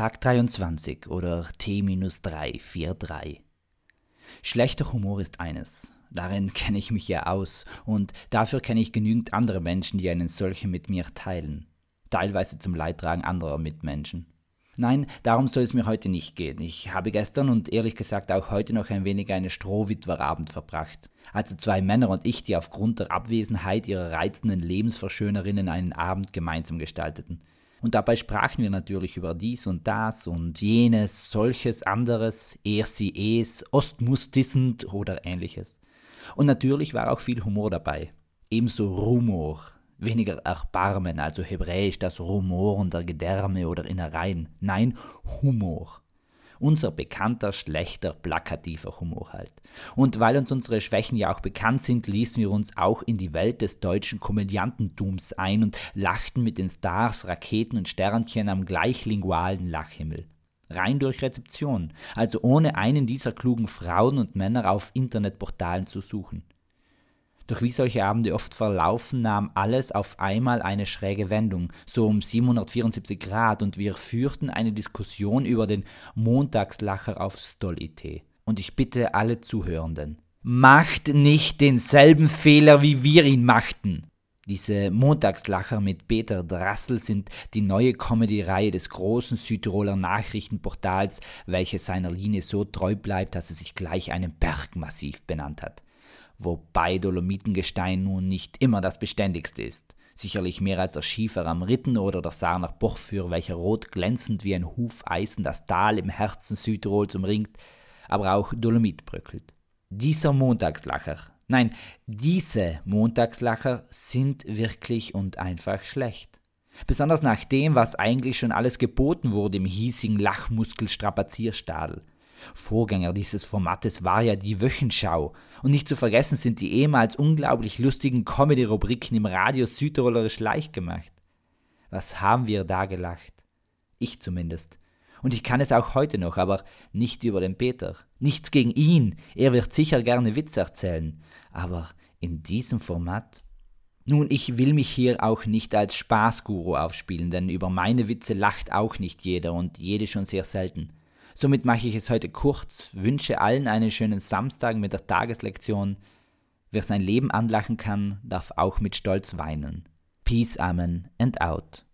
Tag 23 oder T-343. Schlechter Humor ist eines. Darin kenne ich mich ja aus und dafür kenne ich genügend andere Menschen, die einen solchen mit mir teilen. Teilweise zum Leidtragen anderer Mitmenschen. Nein, darum soll es mir heute nicht gehen. Ich habe gestern und ehrlich gesagt auch heute noch ein wenig einen Strohwitwerabend verbracht. Also zwei Männer und ich, die aufgrund der Abwesenheit ihrer reizenden Lebensverschönerinnen einen Abend gemeinsam gestalteten. Und dabei sprachen wir natürlich über dies und das und jenes, solches, anderes, er, sie, es, ostmustissend oder ähnliches. Und natürlich war auch viel Humor dabei. Ebenso Rumor, weniger Erbarmen, also hebräisch das Rumoren der Gedärme oder Innereien. Nein, Humor. Unser bekannter, schlechter, plakativer Humor halt. Und weil uns unsere Schwächen ja auch bekannt sind, ließen wir uns auch in die Welt des deutschen Komödiantentums ein und lachten mit den Stars, Raketen und Sternchen am gleichlingualen Lachhimmel. Rein durch Rezeption, also ohne einen dieser klugen Frauen und Männer auf Internetportalen zu suchen. Doch wie solche Abende oft verlaufen, nahm alles auf einmal eine schräge Wendung, so um 774 Grad, und wir führten eine Diskussion über den Montagslacher auf Stolite. Und ich bitte alle Zuhörenden, macht nicht denselben Fehler, wie wir ihn machten. Diese Montagslacher mit Peter Drassel sind die neue Comedy-Reihe des großen Südtiroler Nachrichtenportals, welche seiner Linie so treu bleibt, dass es sich gleich einem Bergmassiv benannt hat wobei Dolomitengestein nun nicht immer das beständigste ist. Sicherlich mehr als der Schiefer am Ritten oder der Sarner Bochfür, welcher rot glänzend wie ein Hufeisen das Tal im Herzen Südtirols umringt, aber auch Dolomit bröckelt. Dieser Montagslacher, nein, diese Montagslacher sind wirklich und einfach schlecht. Besonders nach dem, was eigentlich schon alles geboten wurde im hiesigen Lachmuskelstrapazierstadel. Vorgänger dieses Formates war ja die Wöchenschau. Und nicht zu vergessen sind die ehemals unglaublich lustigen Comedy-Rubriken im Radio Südtirolerisch leicht gemacht. Was haben wir da gelacht? Ich zumindest. Und ich kann es auch heute noch, aber nicht über den Peter. Nichts gegen ihn, er wird sicher gerne Witze erzählen. Aber in diesem Format? Nun, ich will mich hier auch nicht als Spaßguru aufspielen, denn über meine Witze lacht auch nicht jeder und jede schon sehr selten. Somit mache ich es heute kurz, wünsche allen einen schönen Samstag mit der Tageslektion. Wer sein Leben anlachen kann, darf auch mit Stolz weinen. Peace, Amen and out.